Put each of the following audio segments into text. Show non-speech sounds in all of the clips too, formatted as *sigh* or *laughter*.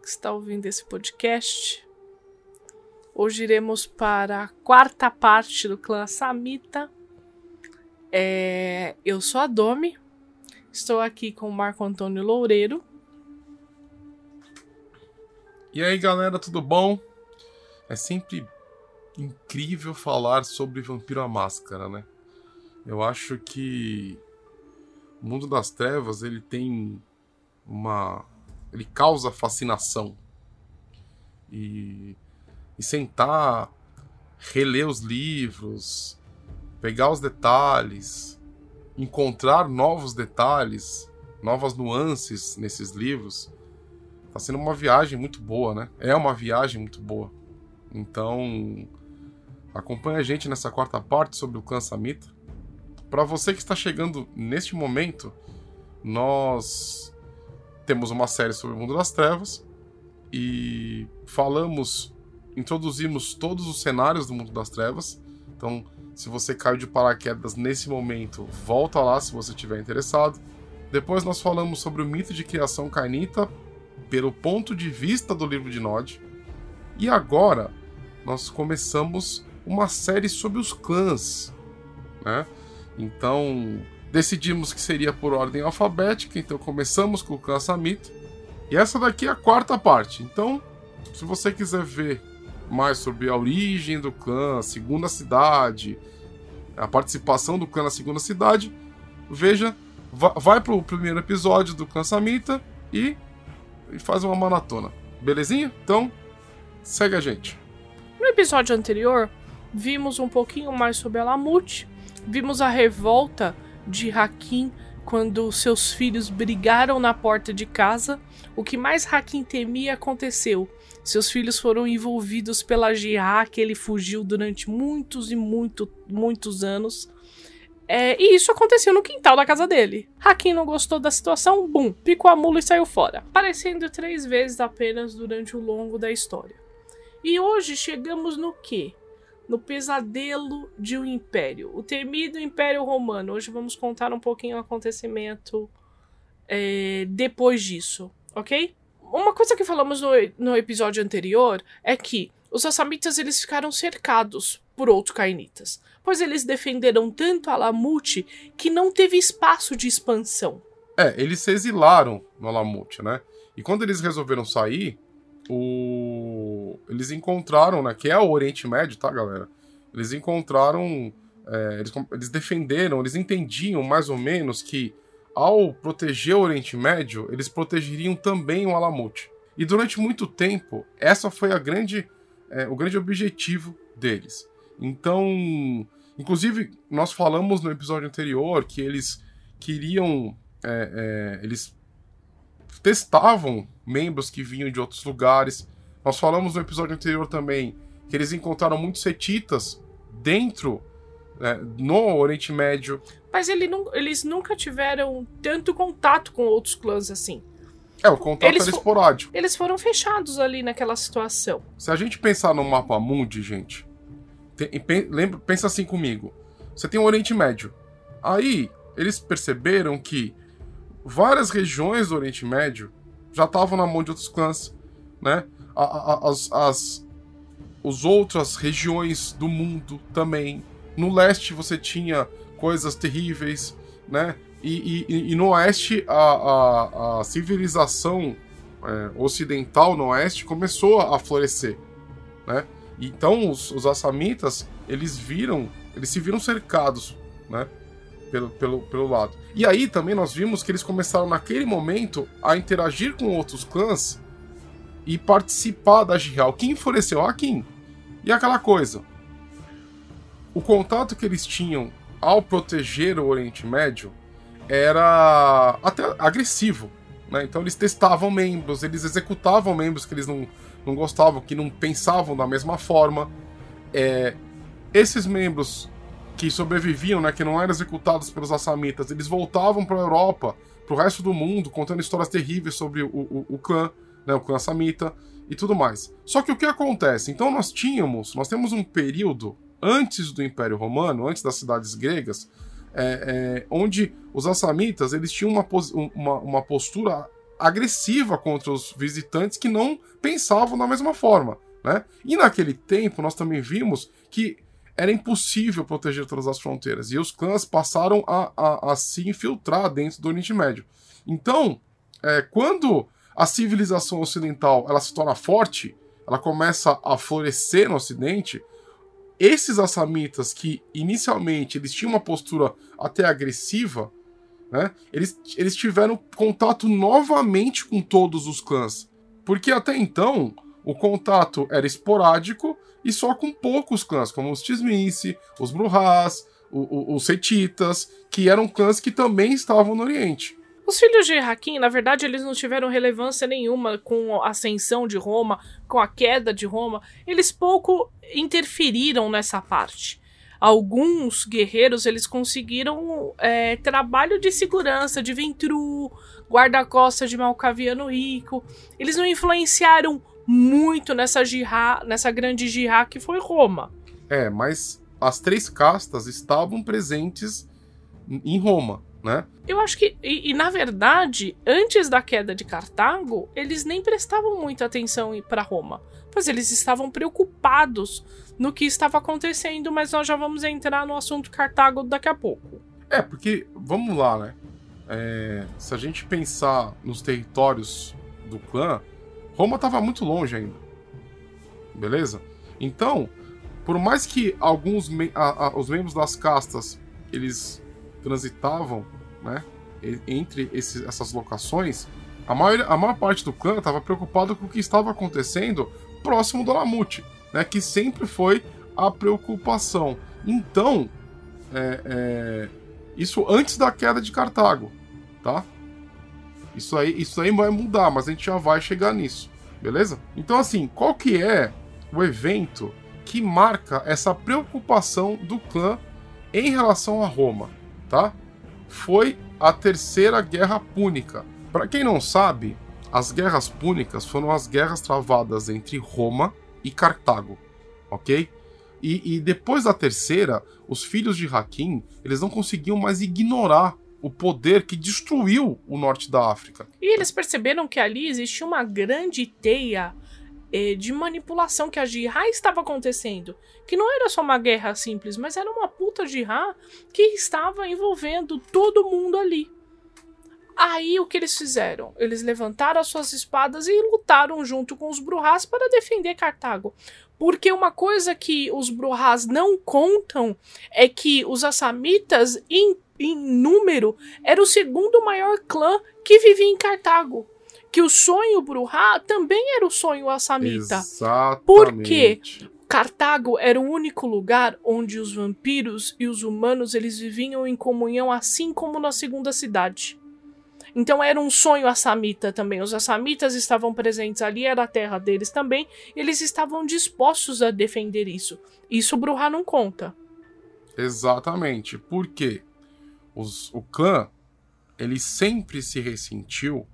que está ouvindo esse podcast. Hoje iremos para a quarta parte do clã Samita. É, eu sou a Domi, estou aqui com o Marco Antônio Loureiro. E aí galera, tudo bom? É sempre incrível falar sobre Vampiro à Máscara, né? Eu acho que o mundo das trevas ele tem uma. Ele causa fascinação. E, e sentar, reler os livros, pegar os detalhes, encontrar novos detalhes, novas nuances nesses livros, tá sendo uma viagem muito boa, né? É uma viagem muito boa. Então, acompanhe a gente nessa quarta parte sobre o clã Samita. Para você que está chegando neste momento, nós temos uma série sobre o mundo das trevas e falamos, introduzimos todos os cenários do mundo das trevas. Então, se você caiu de paraquedas nesse momento, volta lá se você estiver interessado. Depois nós falamos sobre o mito de criação carnita pelo ponto de vista do livro de Nod. E agora nós começamos uma série sobre os clãs, né? Então, decidimos que seria por ordem alfabética, então começamos com o clã Samita. E essa daqui é a quarta parte. Então, se você quiser ver mais sobre a origem do clã, a segunda cidade, a participação do clã na segunda cidade, veja, vai pro primeiro episódio do clã Samita e, e faz uma maratona. Belezinha? Então, segue a gente. No episódio anterior, vimos um pouquinho mais sobre a Lamute, vimos a revolta de Hakim quando seus filhos brigaram na porta de casa. O que mais Hakim temia aconteceu. Seus filhos foram envolvidos pela Jihá, que ele fugiu durante muitos e muito, muitos anos. É, e isso aconteceu no quintal da casa dele. Hakim não gostou da situação, bum, picou a mula e saiu fora, aparecendo três vezes apenas durante o longo da história. E hoje chegamos no quê? No pesadelo de um império, o temido Império Romano. Hoje vamos contar um pouquinho o acontecimento é, depois disso, ok? Uma coisa que falamos no, no episódio anterior é que os Assamitas eles ficaram cercados por outros cainitas, pois eles defenderam tanto a Lamute que não teve espaço de expansão. É, eles se exilaram no Alamute, né? E quando eles resolveram sair, o... eles encontraram, né? Que é o Oriente Médio, tá, galera? Eles encontraram. É, eles, eles defenderam, eles entendiam mais ou menos que ao proteger o Oriente Médio, eles protegeriam também o Alamute. E durante muito tempo, essa foi a grande, é, o grande objetivo deles. Então, inclusive, nós falamos no episódio anterior que eles queriam. É, é, eles testavam membros que vinham de outros lugares. Nós falamos no episódio anterior também que eles encontraram muitos setitas dentro, né, no Oriente Médio. Mas ele não, eles nunca tiveram tanto contato com outros clãs assim. É, o contato eles era esporádico. Eles foram fechados ali naquela situação. Se a gente pensar no mapa mundi, gente, tem, lembra, pensa assim comigo. Você tem o Oriente Médio. Aí, eles perceberam que várias regiões do Oriente Médio já estavam na mão de outros clãs, né? As, as, as outras regiões do mundo também. No leste você tinha coisas terríveis, né? E, e, e no oeste a, a, a civilização é, ocidental no oeste começou a florescer, né? Então os, os assamitas eles viram, eles se viram cercados, né? Pelo, pelo, pelo lado. E aí também nós vimos que eles começaram naquele momento a interagir com outros clãs e participar da Jihal, que enfureceu a Kim. E aquela coisa, o contato que eles tinham ao proteger o Oriente Médio era até agressivo, Né? Então eles testavam membros, eles executavam membros que eles não, não gostavam, que não pensavam da mesma forma. É, esses membros que sobreviviam, né, que não eram executados pelos assamitas, eles voltavam para a Europa, para o resto do mundo, contando histórias terríveis sobre o, o, o clã, né, o clã assamita e tudo mais. Só que o que acontece? Então nós tínhamos, nós temos um período antes do Império Romano, antes das cidades gregas, é, é, onde os assamitas eles tinham uma, uma, uma postura agressiva contra os visitantes que não pensavam da mesma forma. Né? E naquele tempo nós também vimos que era impossível proteger todas as fronteiras e os clãs passaram a, a, a se infiltrar dentro do Oriente Médio. Então, é, quando a civilização ocidental ela se torna forte, ela começa a florescer no Ocidente, esses assamitas que inicialmente eles tinham uma postura até agressiva, né? Eles, eles tiveram contato novamente com todos os clãs. Porque até então o contato era esporádico e só com poucos clãs, como os Tismice, os Bruhás, os Setitas, que eram clãs que também estavam no Oriente. Os filhos de Hakim, na verdade, eles não tiveram relevância nenhuma com a ascensão de Roma, com a queda de Roma. Eles pouco interferiram nessa parte. Alguns guerreiros eles conseguiram é, trabalho de segurança de Ventru, guarda-costas de Malcaviano Rico. Eles não influenciaram muito nessa jihá, nessa grande jihá que foi Roma. É, mas as três castas estavam presentes em Roma né? Eu acho que, e, e, na verdade, antes da queda de Cartago, eles nem prestavam muita atenção para Roma, pois eles estavam preocupados no que estava acontecendo, mas nós já vamos entrar no assunto Cartago daqui a pouco. É, porque, vamos lá, né? É, se a gente pensar nos territórios do clã, Roma estava muito longe ainda. Beleza? Então, por mais que alguns me a, a, os membros das castas eles transitavam né, entre esses, essas locações, a maior, a maior parte do clã estava preocupado com o que estava acontecendo próximo do Lamute, né, que sempre foi a preocupação. Então, é, é, isso antes da queda de Cartago, tá? Isso aí, isso aí vai mudar, mas a gente já vai chegar nisso, beleza? Então, assim, qual que é o evento que marca essa preocupação do clã em relação a Roma? tá? Foi a Terceira Guerra Púnica. Para quem não sabe, as guerras púnicas foram as guerras travadas entre Roma e Cartago, ok? E, e, depois da terceira, os filhos de Hakim eles não conseguiam mais ignorar o poder que destruiu o norte da África. E eles perceberam que ali existia uma grande teia eh, de manipulação que a Jihad estava acontecendo. Que não era só uma guerra simples, mas era uma puta Jihad que estava envolvendo todo mundo ali. Aí o que eles fizeram? Eles levantaram as suas espadas e lutaram junto com os Bruhás para defender Cartago. Porque uma coisa que os Bruhás não contam é que os Assamitas, em, número, era o segundo maior clã que vivia em Cartago que o sonho Bruhá também era o sonho Assamita. Exatamente. Porque Cartago era o único lugar onde os vampiros e os humanos eles viviam em comunhão, assim como na segunda cidade. Então era um sonho assamita também. Os assamitas estavam presentes ali, era a terra deles também. eles estavam dispostos a defender isso. Isso o Bruhá não conta. Exatamente. Porque os, o clã ele sempre se ressentiu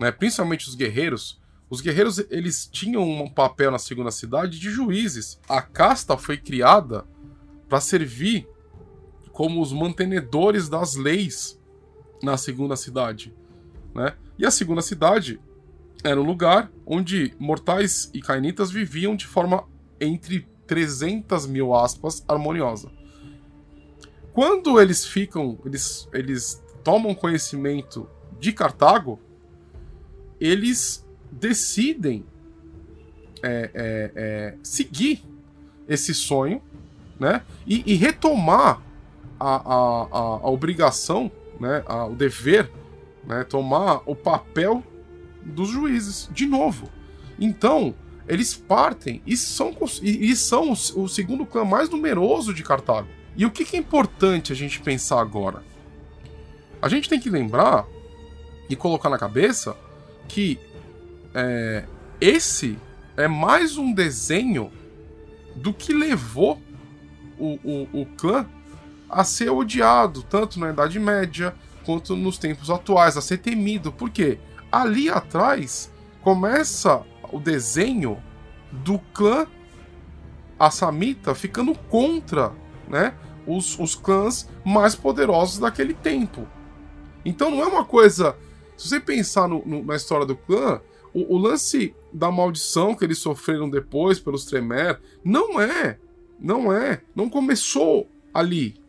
né, principalmente os guerreiros, os guerreiros eles tinham um papel na segunda cidade de juízes. A casta foi criada para servir como os mantenedores das leis na segunda cidade, né? E a segunda cidade era um lugar onde mortais e cainitas viviam de forma entre 300 mil aspas harmoniosa. Quando eles ficam, eles, eles tomam conhecimento de Cartago, eles decidem é, é, é, seguir esse sonho né? e, e retomar a, a, a, a, obrigação, né? A, o dever, né? tomar o papel dos juízes de novo. Então, eles partem e são, e, são o, segundo clã mais numeroso de Cartago. E o que, é importante a gente pensar agora? A gente tem que lembrar e colocar na cabeça que é, esse é mais um desenho do que levou o, o, o clã a ser odiado, tanto na Idade Média quanto nos tempos atuais, a ser temido. Porque ali atrás começa o desenho do clã Assamita ficando contra né, os, os clãs mais poderosos daquele tempo. Então não é uma coisa. Se você pensar no, no, na história do clã, o, o, lance da maldição que eles sofreram depois pelos Tremer não é. Não é. Não começou ali.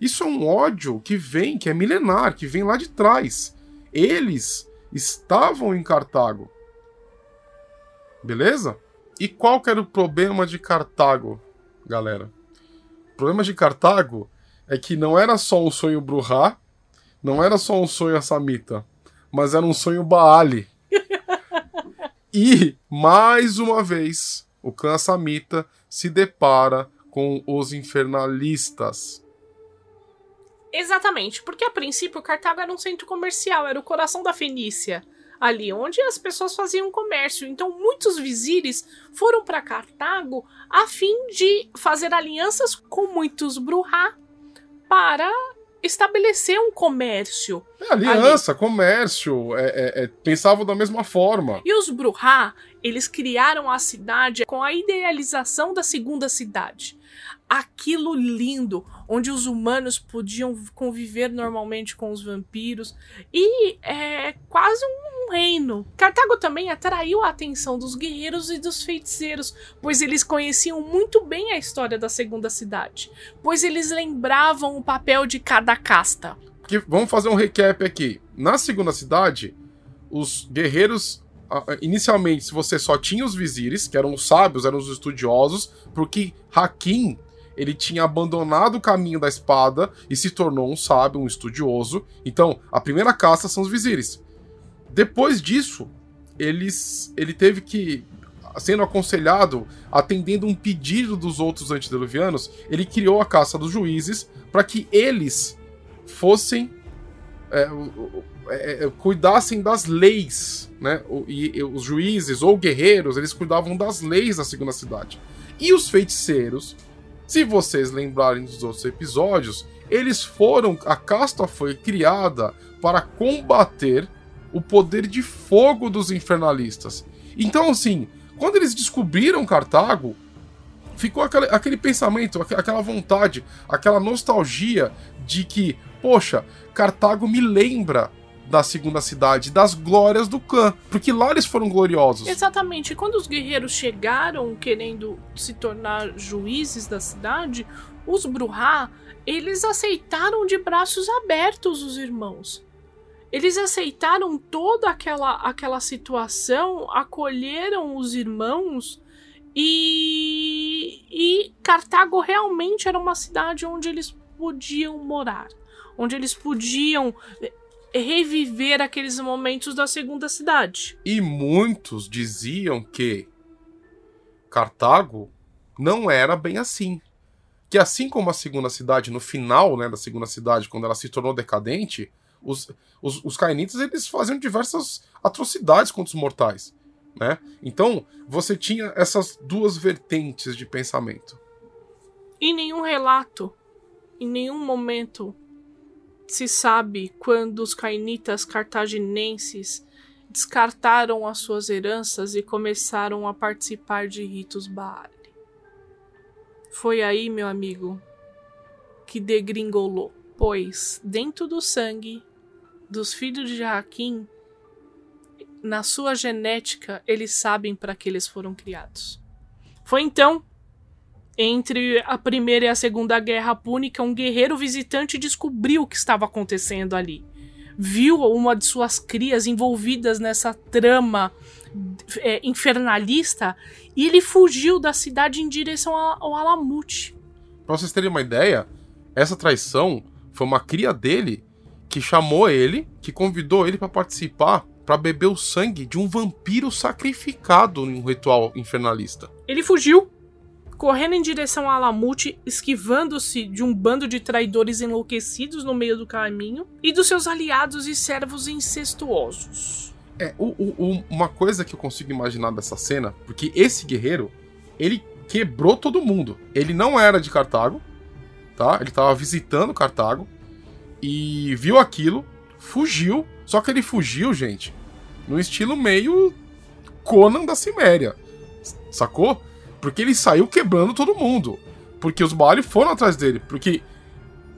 Isso é um ódio que vem, que é milenar, que vem lá de trás. Eles estavam em Cartago. Beleza? E qual que era o problema de Cartago, galera? O problema de Cartago é que não era só um sonho Bruhá, não era só um sonho Assamita, mas era um sonho Baali. *laughs* e, mais uma vez, o clã Assamita se depara com os infernalistas. Exatamente, porque a princípio Cartago era um centro comercial, era o coração da Fenícia, ali onde as pessoas faziam comércio. Então muitos vizires foram para Cartago a fim de fazer alianças com muitos Bruhá para estabelecer um comércio. É, aliança, ali. comércio, é, é, é, pensavam da mesma forma. E os Bruhá, eles criaram a cidade com a idealização da segunda cidade aquilo lindo, onde os humanos podiam conviver normalmente com os vampiros e é quase um reino. Cartago também atraiu a atenção dos guerreiros e dos feiticeiros, pois eles conheciam muito bem a história da segunda cidade, pois eles lembravam o papel de cada casta. Que, vamos fazer um recap aqui. Na segunda cidade, os guerreiros inicialmente, se você só tinha os vizires, que eram os sábios, eram os estudiosos, porque Hakim ele tinha abandonado o caminho da espada e se tornou um sábio, um estudioso. Então, a primeira caça são os vizires. Depois disso, eles, ele teve que, sendo aconselhado, atendendo um pedido dos outros antediluvianos, ele criou a caça dos juízes para que eles fossem é, é, é, cuidassem das leis, né? E, e, os juízes ou guerreiros, eles cuidavam das leis da segunda cidade. E os feiticeiros se vocês lembrarem dos outros episódios, eles foram. A casta foi criada para combater o poder de fogo dos infernalistas. Então, assim, quando eles descobriram Cartago, ficou aquele, aquele pensamento, aquela vontade, aquela nostalgia de que, poxa, Cartago me lembra da segunda cidade, das glórias do clã, porque lá eles foram gloriosos. Exatamente. Quando os guerreiros chegaram querendo se tornar juízes da cidade, os Bruhá, eles aceitaram de braços abertos os irmãos. Eles aceitaram toda aquela, aquela situação, acolheram os irmãos e, e Cartago realmente era uma cidade onde eles podiam morar, onde eles podiam reviver aqueles momentos da segunda cidade. E muitos diziam que Cartago não era bem assim. Que assim como a segunda cidade, no final né, da segunda cidade, quando ela se tornou decadente, os, os, os cainitas eles faziam diversas atrocidades contra os mortais. Né? Então, você tinha essas duas vertentes de pensamento. Em nenhum relato, em nenhum momento se sabe quando os cainitas cartaginenses descartaram as suas heranças e começaram a participar de ritos Baal. Foi aí, meu amigo, que degringolou, pois dentro do sangue dos filhos de Jaquim, na sua genética, eles sabem para que eles foram criados. Foi então entre a Primeira e a Segunda Guerra Púnica, um guerreiro visitante descobriu o que estava acontecendo ali. Viu uma de suas crias envolvidas nessa trama é, infernalista e ele fugiu da cidade em direção ao Alamute. Pra vocês terem uma ideia, essa traição foi uma cria dele que chamou ele, que convidou ele para participar, para beber o sangue de um vampiro sacrificado em um ritual infernalista. Ele fugiu correndo em direção a Alamute, esquivando-se de um bando de traidores enlouquecidos no meio do caminho e dos seus aliados e servos incestuosos. É, o, o, uma coisa que eu consigo imaginar dessa cena, porque esse guerreiro, ele quebrou todo mundo. Ele não era de Cartago, tá? Ele tava visitando Cartago e viu aquilo, fugiu. Só que ele fugiu, gente, no estilo meio Conan da Ciméria. Sacou? Porque ele saiu quebrando todo mundo. Porque os Baali foram atrás dele. Porque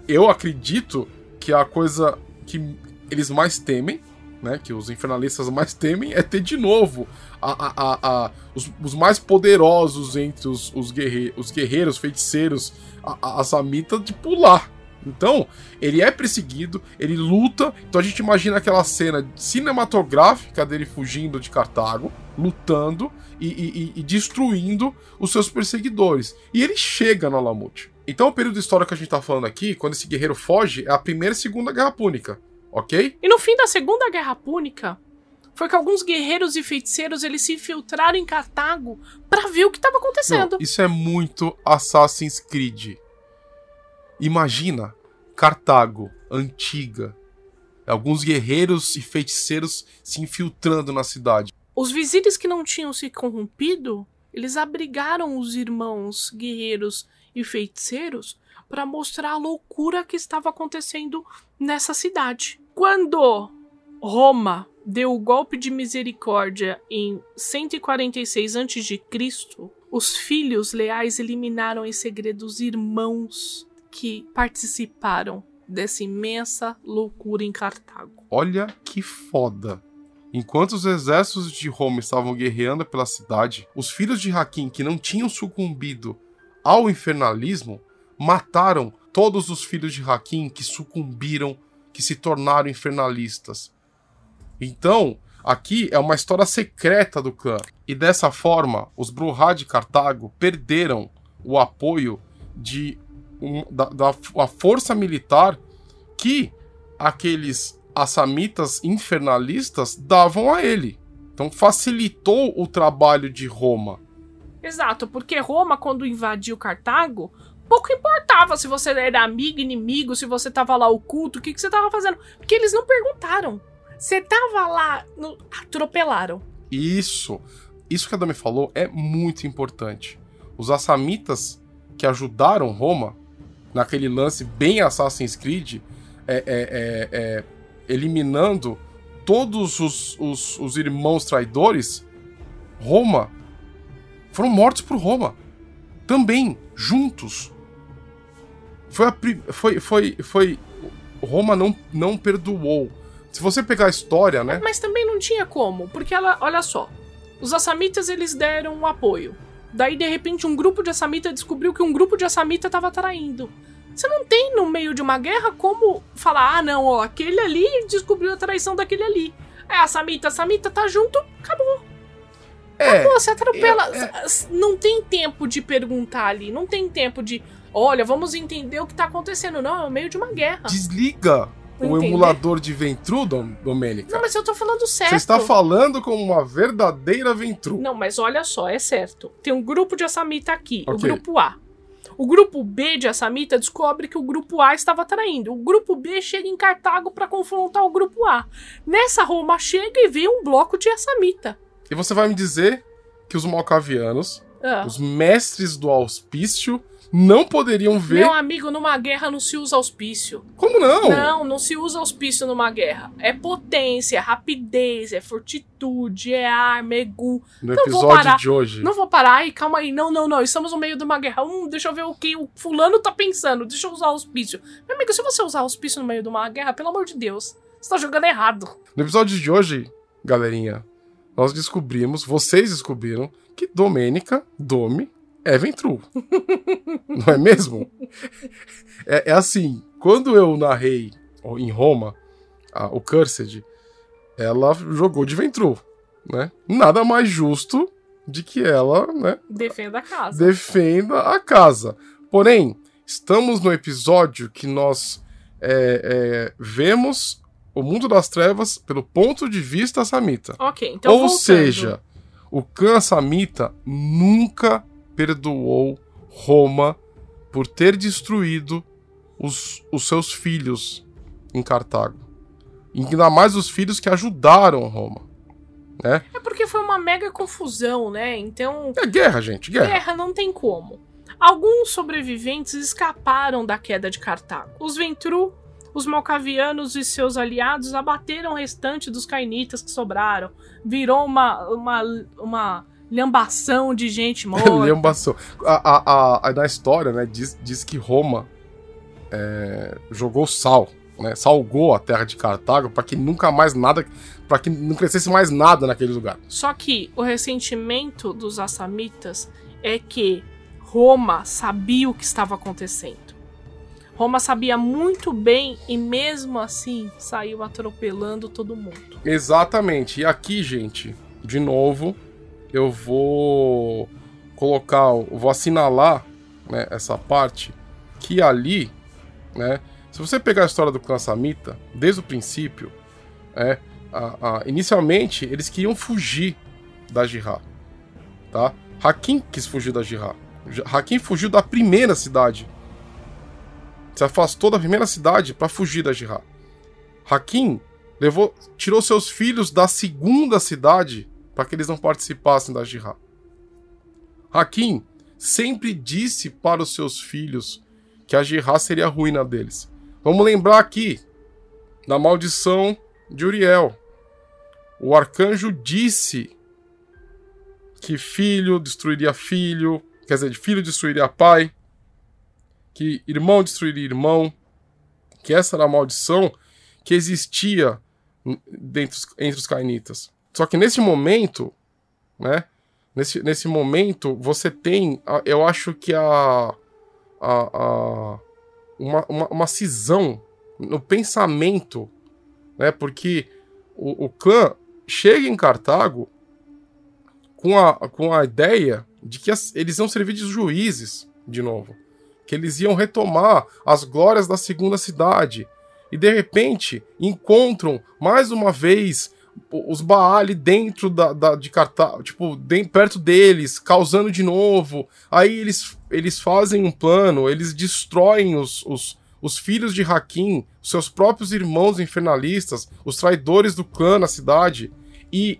eu acredito que a coisa que eles mais temem né, que os infernalistas mais temem é ter de novo a, a, a, os, os, mais poderosos entre os, os, guerre, os guerreiros, feiticeiros, a, a de pular. Então, ele é perseguido, ele luta. Então a gente imagina aquela cena cinematográfica dele fugindo de Cartago, lutando e, e, e destruindo os seus perseguidores. E ele chega no Alamute. Então o período histórico que a gente tá falando aqui, quando esse guerreiro foge, é a primeira e segunda guerra púnica ok? E no fim da Segunda Guerra Púnica, foi que alguns guerreiros e feiticeiros eles se infiltraram em Cartago para ver o que estava acontecendo. Não, isso é muito Assassin's Creed. Imagina Cartago, antiga, alguns guerreiros e feiticeiros se infiltrando na cidade. Os vizires que não tinham se corrompido, eles abrigaram os irmãos guerreiros e feiticeiros para mostrar a loucura que estava acontecendo nessa cidade. Quando Roma deu o golpe de misericórdia em 146 a.C., os filhos leais eliminaram em segredo os irmãos que participaram dessa imensa loucura em Cartago. Olha que foda! Enquanto os exércitos de Roma estavam guerreando pela cidade, os filhos de Hakim, que não tinham sucumbido ao infernalismo, mataram todos os filhos de Hakim que sucumbiram, que se tornaram infernalistas. Então, aqui é uma história secreta do clã. E dessa forma, os Bruhá de Cartago perderam o apoio de um, da, da a força militar que aqueles assamitas infernalistas davam a ele. Então facilitou o trabalho de Roma. Exato, porque Roma, quando invadiu Cartago, pouco importava se você era amigo, inimigo, se você tava lá oculto, o que, que você tava fazendo. Porque eles não perguntaram. Você tava lá, no... atropelaram. Isso. Isso que a Dami falou é muito importante. Os assamitas que ajudaram Roma naquele lance bem Assassin's Creed, é, é, é, é eliminando todos os, os, os irmãos traidores, Roma foram mortos por Roma. Também, juntos. Foi, a, foi, foi, foi. Roma não, não perdoou. Se você pegar a história, né? Mas também não tinha como, porque ela, olha só, os assamitas eles deram um apoio. Daí de repente um grupo de assamita descobriu que um grupo de assamita estava traindo. Você não tem no meio de uma guerra como falar, ah não, ó, aquele ali descobriu a traição daquele ali. É, a Samita, a Samita tá junto, acabou. É, acabou, você atropela. É, é... Não tem tempo de perguntar ali, não tem tempo de, olha, vamos entender o que tá acontecendo. Não, é o meio de uma guerra. Desliga o emulador de Ventru, Domênica. Não, mas eu tô falando certo. Você está falando como uma verdadeira Ventru. Não, mas olha só, é certo. Tem um grupo de Assamita aqui, okay. o grupo A. O grupo B de Assamita descobre que o grupo A estava traindo. O grupo B chega em Cartago para confrontar o grupo A. Nessa Roma chega e vê um bloco de Assamita. E você vai me dizer que os malcavianos, ah. os mestres do auspício, não poderiam ver. Meu amigo, numa guerra não se usa auspício. Como não? Não, não se usa auspício numa guerra. É potência, é rapidez, é fortitude, é arma, é gu. No não episódio de hoje. Não vou parar. Ai, calma aí. Não, não, não. Estamos no meio de uma guerra. Hum, deixa eu ver o que o fulano tá pensando. Deixa eu usar auspício. Meu amigo, se você usar auspício no meio de uma guerra, pelo amor de Deus, você tá jogando errado. No episódio de hoje, galerinha, nós descobrimos, vocês descobriram, que Domênica, Domi, é Ventru. *laughs* Não é mesmo? É, é, assim, quando eu narrei em Roma a, o Cursed, ela jogou de Ventru, né? Nada mais justo de que ela, né? Defenda a casa. Defenda a casa. Porém, estamos no episódio que nós é, é, vemos o mundo das trevas pelo ponto de vista samita. Ok, então Ou voltando. seja, o clã samita nunca perdoou Roma por ter destruído os, os seus filhos em Cartago. E ainda mais os filhos que ajudaram Roma. Né? É porque foi uma mega confusão, né? Então. É guerra, gente, guerra. Guerra não tem como. Alguns sobreviventes escaparam da queda de Cartago. Os Ventru, os Malcavianos e seus aliados abateram o restante dos cainitas que sobraram. Virou uma, uma, uma lhambação de gente *laughs* morta. lhambação. A, a, a, a, na história, né, diz, diz que Roma é, jogou sal, né, salgou a terra de Cartago para que nunca mais nada, para que não crescesse mais nada naquele lugar. Só que o ressentimento dos assamitas é que Roma sabia o que estava acontecendo. Roma sabia muito bem e mesmo assim saiu atropelando todo mundo. Exatamente. E aqui, gente, de novo, eu vou colocar, vou assinalar né, essa parte que ali, né, se você pegar a história do clã Samita, desde o princípio, é, a, a, inicialmente eles queriam fugir da Jihad, tá? Hakim quis fugir da Jihad. Hakim fugiu da primeira cidade. Se afastou da primeira cidade para fugir da Jihad. Hakim levou, tirou seus filhos da segunda cidade para que eles não participassem da Jihad. Hakim sempre disse para os seus filhos que a Jihad seria a ruína deles. Vamos lembrar aqui da maldição de Uriel. O arcanjo disse que filho destruiria filho, quer dizer, filho destruiria pai, que irmão destruiria irmão, que essa era a maldição que existia dentro, entre os cainitas. Só que nesse momento, né? Nesse, nesse momento, você tem, eu acho que a, a, a uma, uma, uma, cisão no pensamento, né? Porque o, o clã chega em Cartago com a, com a ideia de que as, eles iam servir de juízes de novo, que eles iam retomar as glórias da segunda cidade e de repente encontram mais uma vez os Baali dentro da, da de Cartago, tipo, dentro, perto deles, causando de novo. Aí eles, eles fazem um plano, eles destroem os, os, os filhos de Hakim, seus próprios irmãos infernalistas, os traidores do clã na cidade. E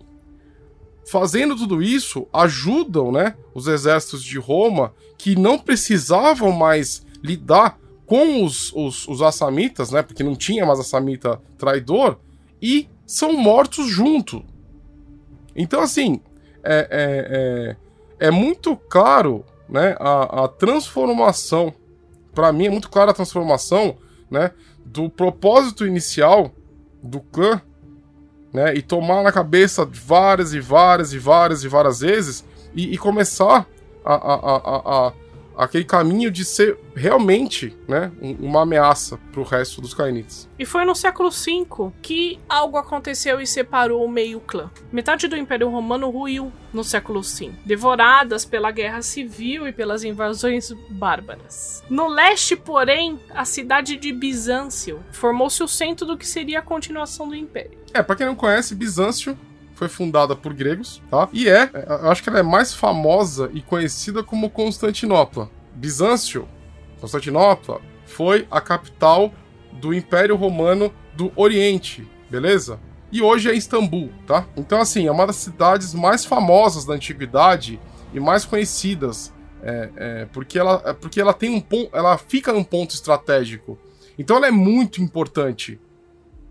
fazendo tudo isso, ajudam né, os exércitos de Roma que não precisavam mais lidar com os, os, os assamitas, né, porque não tinha mais assamita traidor, e são mortos junto. Então, assim, é, é, é, é muito claro né, a, a transformação. Para mim, é muito clara a transformação né, do propósito inicial do clã né, e tomar na cabeça várias e várias e várias e várias vezes e, e começar a, a, a, a aquele caminho de ser realmente né, uma ameaça para o resto dos Kainites. E foi no século V que algo aconteceu e separou o meio clã. Metade do Império Romano ruiu no século V, devoradas pela guerra civil e pelas invasões bárbaras. No leste, porém, a cidade de Bizâncio formou-se o centro do que seria a continuação do Império. É, para quem não conhece, Bizâncio foi fundada por gregos, tá? E é, é, eu acho que ela é mais famosa e conhecida como Constantinopla. Bizâncio, Constantinopla, foi a capital do Império Romano do Oriente, beleza? E hoje é Istambul, tá? Então, assim, é uma das cidades mais famosas da antiguidade e mais conhecidas, é, é, porque, ela, é porque ela tem um ponto, ela fica num ponto estratégico. Então, ela é muito importante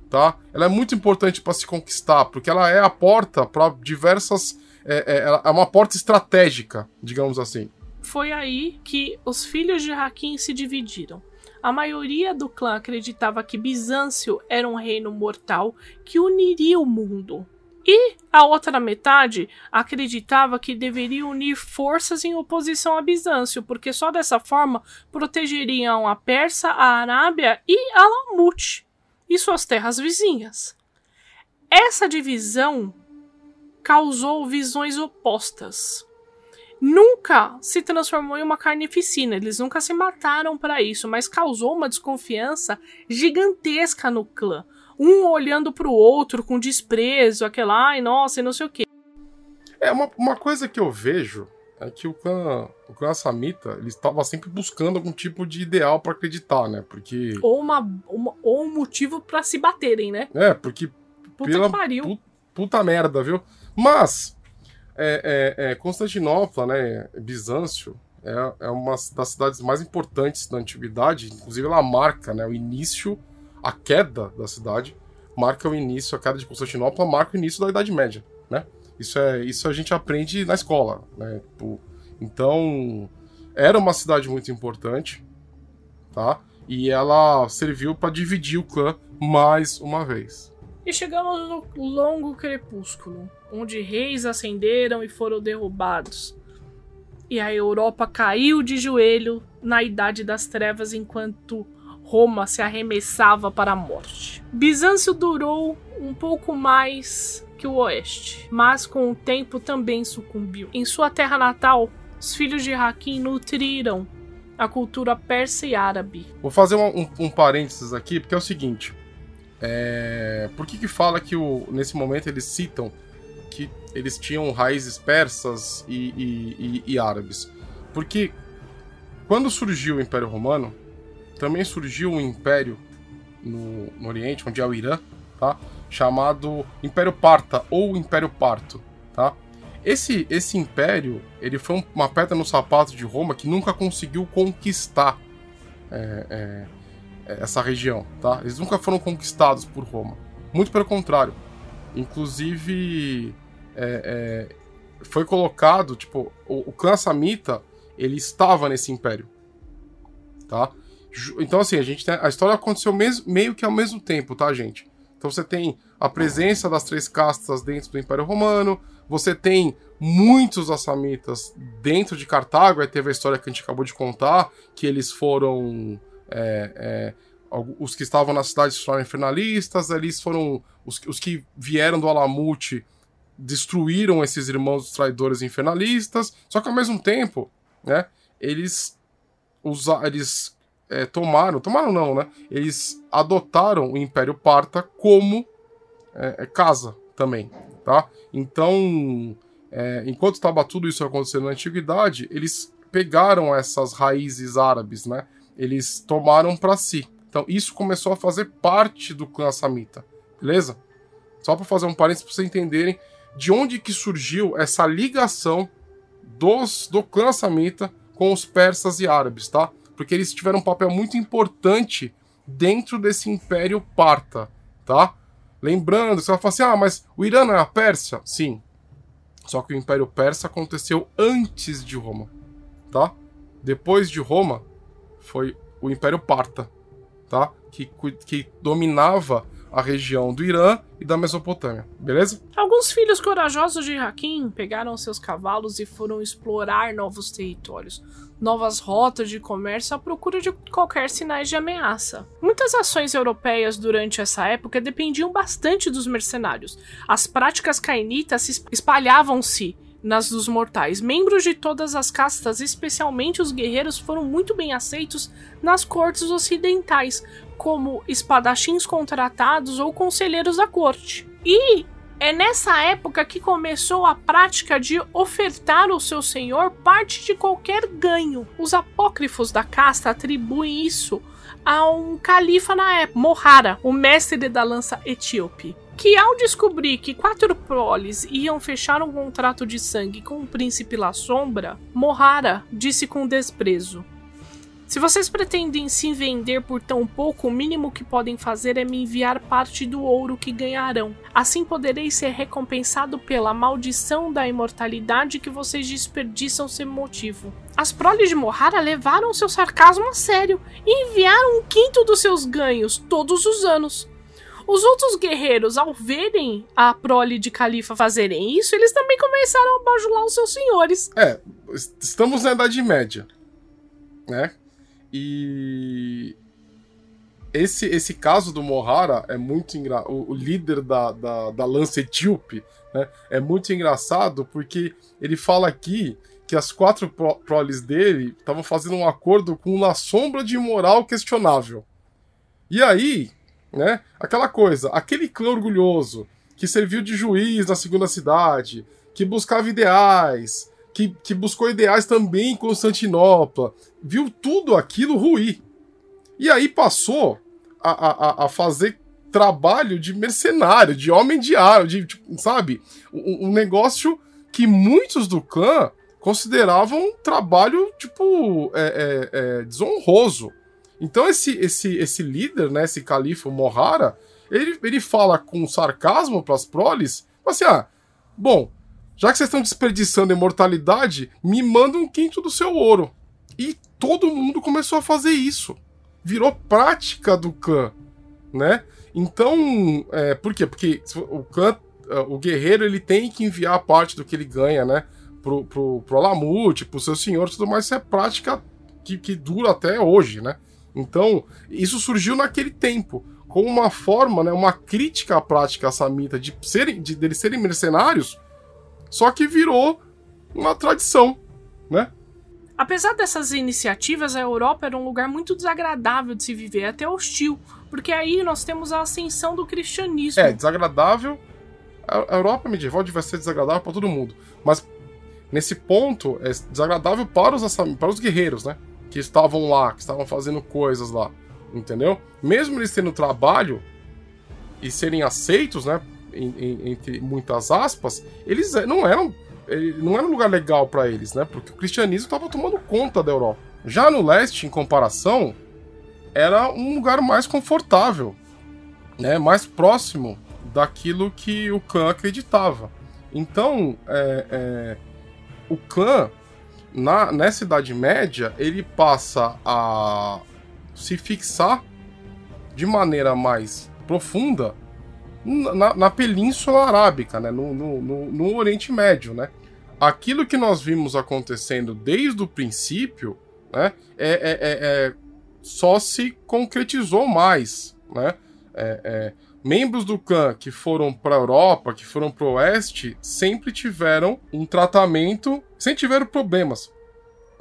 tá? Ela é muito importante para se conquistar, porque ela é a porta para diversas. É, é, é, uma porta estratégica, digamos assim. Foi aí que os filhos de Hakim se dividiram. A maioria do clã acreditava que Bizâncio era um reino mortal que uniria o mundo. E a outra metade acreditava que deveria unir forças em oposição a Bizâncio, porque só dessa forma protegeriam a Pérsia, a Arábia e a Lamute e suas terras vizinhas. Essa divisão causou visões opostas. Nunca se transformou em uma carnificina, eles nunca se mataram para isso, mas causou uma desconfiança gigantesca no clã. Um olhando para o outro com desprezo, aquela, ai, nossa, e não sei o quê. É uma, uma coisa que eu vejo é que o clã, o clã Samita, ele estava sempre buscando algum tipo de ideal para acreditar, né? Porque. Ou, uma, uma ou um motivo para se baterem, né? É, porque. Puta pela, que pariu. Pu, puta merda, viu? Mas. É, é, é, Constantinopla, né? Bizâncio, é, é uma das cidades mais importantes da antiguidade. Inclusive, ela marca né, o início, a queda da cidade. Marca o início, a queda de Constantinopla marca o início da Idade Média, né? Isso, é, isso a gente aprende na escola, né? Tipo, então, era uma cidade muito importante, tá? E ela serviu para dividir o clã mais uma vez. E chegamos no longo crepúsculo, onde reis ascenderam e foram derrubados. E a Europa caiu de joelho na Idade das Trevas enquanto Roma se arremessava para a morte. Bizâncio durou um pouco mais que o Oeste, mas com o tempo também sucumbiu. Em sua terra natal, os filhos de Hakim nutriram a cultura persa e árabe. Vou fazer um, um, um parênteses aqui, porque é o seguinte. É... Por que que fala que o... nesse momento eles citam que eles tinham raízes persas e, e, e, e árabes? Porque quando surgiu o Império Romano, também surgiu um império no, no Oriente, onde é o Irã, tá? chamado Império Parta ou Império Parto, tá? Esse, esse império, ele foi uma pedra no sapato de Roma que nunca conseguiu conquistar é, é, essa região, tá? Eles nunca foram conquistados por Roma. Muito pelo contrário. Inclusive, é, é, foi colocado, tipo, o, o clã Samita, ele estava nesse império, tá? Então, assim, a gente tem, a história aconteceu meio que ao mesmo tempo, tá, gente? Então você tem a presença das três castas dentro do Império Romano, você tem muitos assamitas dentro de Cartago, aí teve a história que a gente acabou de contar, que eles foram. É, é, os que estavam na cidade se tornaram infernalistas, eles foram. Os, os que vieram do Alamute destruíram esses irmãos traidores infernalistas, só que ao mesmo tempo, né, eles, usa, eles é, tomaram, tomaram não, né? Eles adotaram o Império Parta como é, é casa também, tá? Então, é, enquanto estava tudo isso acontecendo na antiguidade, eles pegaram essas raízes árabes, né? Eles tomaram para si. Então, isso começou a fazer parte do clã samita, beleza? Só para fazer um parênteses para vocês entenderem de onde que surgiu essa ligação dos do clã samita com os persas e árabes, tá? Porque eles tiveram um papel muito importante dentro desse Império Parta, tá? Lembrando, você vai falar assim, ah, mas o Irã não é a Pérsia? Sim. Só que o Império Persa aconteceu antes de Roma, tá? Depois de Roma, foi o Império Parta, tá? Que, que dominava a região do Irã e da Mesopotâmia, beleza? Alguns filhos corajosos de Hakim pegaram seus cavalos e foram explorar novos territórios, novas rotas de comércio à procura de qualquer sinais de ameaça. Muitas ações europeias durante essa época dependiam bastante dos mercenários. As práticas cainitas espalhavam-se nas dos mortais. Membros de todas as castas, especialmente os guerreiros, foram muito bem aceitos nas cortes ocidentais, como espadachins contratados ou conselheiros da corte. E é nessa época que começou a prática de ofertar ao seu senhor parte de qualquer ganho. Os apócrifos da casta atribuem isso a um califa na época, Mohara, o mestre da lança etíope que ao descobrir que quatro proles iam fechar um contrato de sangue com o príncipe La Sombra, Mohara disse com desprezo: Se vocês pretendem se vender por tão pouco, o mínimo que podem fazer é me enviar parte do ouro que ganharão. Assim poderei ser recompensado pela maldição da imortalidade que vocês desperdiçam sem motivo. As proles de Mohara levaram seu sarcasmo a sério e enviaram um quinto dos seus ganhos todos os anos. Os outros guerreiros, ao verem a prole de Califa fazerem isso, eles também começaram a bajular os seus senhores. É, estamos na Idade Média, né? E esse, esse caso do Mohara é muito. O, líder da, da, da lança etíope né? é muito engraçado porque ele fala aqui que as quatro proles dele estavam fazendo um acordo com uma sombra de moral questionável. E aí, né? Aquela coisa, aquele clã orgulhoso que serviu de juiz na segunda cidade, que buscava ideais, que, que buscou ideais também em Constantinopla, viu tudo aquilo ruir. E aí passou a, a, a fazer trabalho de mercenário, de homem de ar, de, tipo, sabe? Um, um, negócio que muitos do clã consideravam um trabalho, tipo, é, é, é, desonroso. Então esse, esse, esse líder, né, esse califa Mohara, ele, ele fala com sarcasmo para as proles, assim, ah, bom, já que vocês estão desperdiçando imortalidade, me manda um quinto do seu ouro. E todo mundo começou a fazer isso. Virou prática do clã, né? Então, é, por quê? Porque o clã, é, o guerreiro, ele tem que enviar parte do que ele ganha, né? Pro, pro, pro Alamute, pro seu senhor, tudo mais. Isso é prática que, que dura até hoje, né? Então, isso surgiu naquele tempo, como uma forma, né, uma crítica à prática samita de, serem, de deles serem mercenários, só que virou uma tradição, né? Apesar dessas iniciativas, a Europa era um lugar muito desagradável de se viver, até hostil, porque aí nós temos a ascensão do cristianismo. É, desagradável. A Europa medieval devia ser desagradável para todo mundo, mas nesse ponto é desagradável para os, para os guerreiros, né? Que estavam lá, que estavam fazendo coisas lá, entendeu? Mesmo eles tendo trabalho e serem aceitos, né? Entre muitas aspas, eles é, não eram não era um lugar legal para eles, né? Porque o cristianismo estava tomando conta da Europa. Já no leste, em comparação, era um lugar mais confortável, né? Mais próximo daquilo que o clã acreditava. Então, é, é, o clã na, nessa Idade Média ele passa a se fixar de maneira mais profunda na, na Península Arábica, né? No, no, no, no, Oriente Médio, né? Aquilo que nós vimos acontecendo desde o princípio, né? É, é, é, é só se concretizou mais, né? É, é, membros do clã que foram para a Europa, que foram para o Oeste, sempre tiveram um tratamento, sempre tiveram problemas,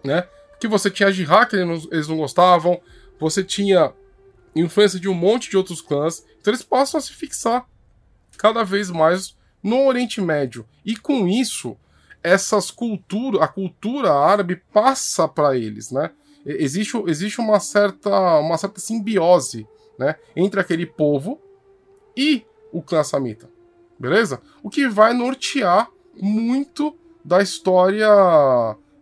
né? Que você tinha Jihad, que eles não gostavam, você tinha influência de um monte de outros clãs, então eles passam a se fixar cada vez mais no Oriente Médio. E com isso, essas culturas, a cultura árabe passa para eles, né? Existe, existe uma, certa, uma certa simbiose né, entre aquele povo e o clã samita. Beleza? O que vai nortear muito da história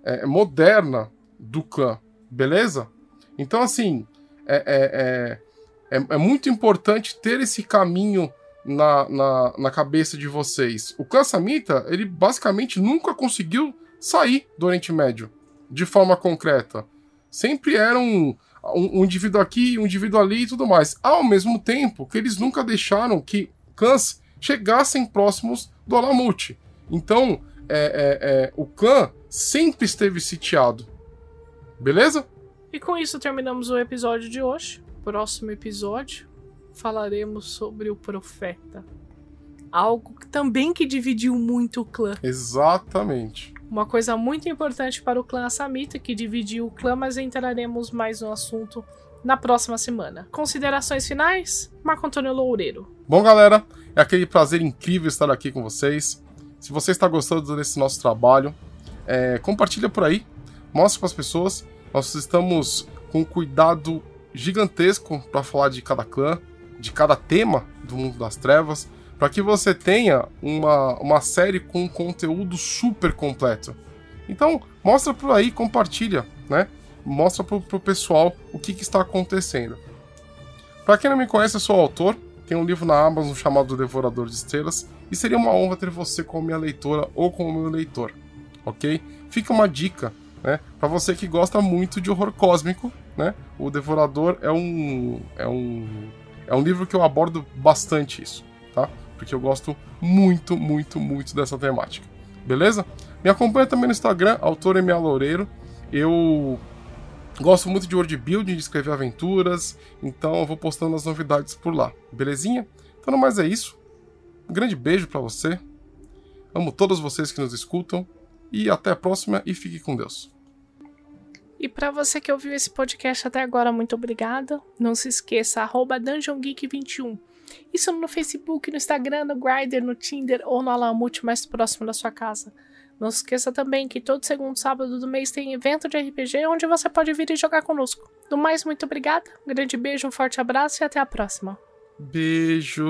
é, moderna do clã. Beleza? Então, assim, é, é, é, é muito importante ter esse caminho na, na, na cabeça de vocês. O clã Samita, ele basicamente nunca conseguiu sair do Oriente Médio de forma concreta. Sempre era um, um, um indivíduo aqui, um indivíduo ali e tudo mais. Ao mesmo tempo que eles nunca deixaram que clãs chegassem próximos do Alamute. Então, é, é, é, o clã sempre esteve sitiado. Beleza? E com isso terminamos o episódio de hoje. Próximo episódio falaremos sobre o profeta. Algo também que dividiu muito o clã. Exatamente. Uma coisa muito importante para o clã Assamita, que dividiu o clã, mas entraremos mais no assunto na próxima semana. Considerações finais? Marco Antônio Loureiro. Bom, galera, é aquele prazer incrível estar aqui com vocês. Se você está gostando desse nosso trabalho, é, compartilha por aí, mostre para as pessoas. Nós estamos com cuidado gigantesco para falar de cada clã de cada tema do mundo das trevas, para que você tenha uma, uma série com conteúdo super completo. Então, mostra por aí, compartilha, né? Mostra pro, pro pessoal o que, que está acontecendo. Para quem não me conhece, eu sou autor, tem um livro na Amazon chamado Devorador de Estrelas, e seria uma honra ter você como minha leitora ou como meu leitor, ok? Fica uma dica, né? Para você que gosta muito de horror cósmico, né? O Devorador é um é um é um livro que eu abordo bastante isso, tá? Porque eu gosto muito, muito, muito dessa temática. Beleza? Me acompanha também no Instagram, autor MA Loureiro. Eu gosto muito de world building, de escrever aventuras, então eu vou postando as novidades por lá. Belezinha? Então, no mais é isso. Um grande beijo para você. Amo todos vocês que nos escutam e até a próxima e fique com Deus. E para você que ouviu esse podcast até agora, muito obrigada. Não se esqueça, arroba DungeonGeek21 Isso no Facebook, no Instagram, no Grindr, no Tinder ou no Alamute mais próximo da sua casa. Não se esqueça também que todo segundo sábado do mês tem evento de RPG onde você pode vir e jogar conosco. Do mais, muito obrigada, um grande beijo, um forte abraço e até a próxima. Beijo!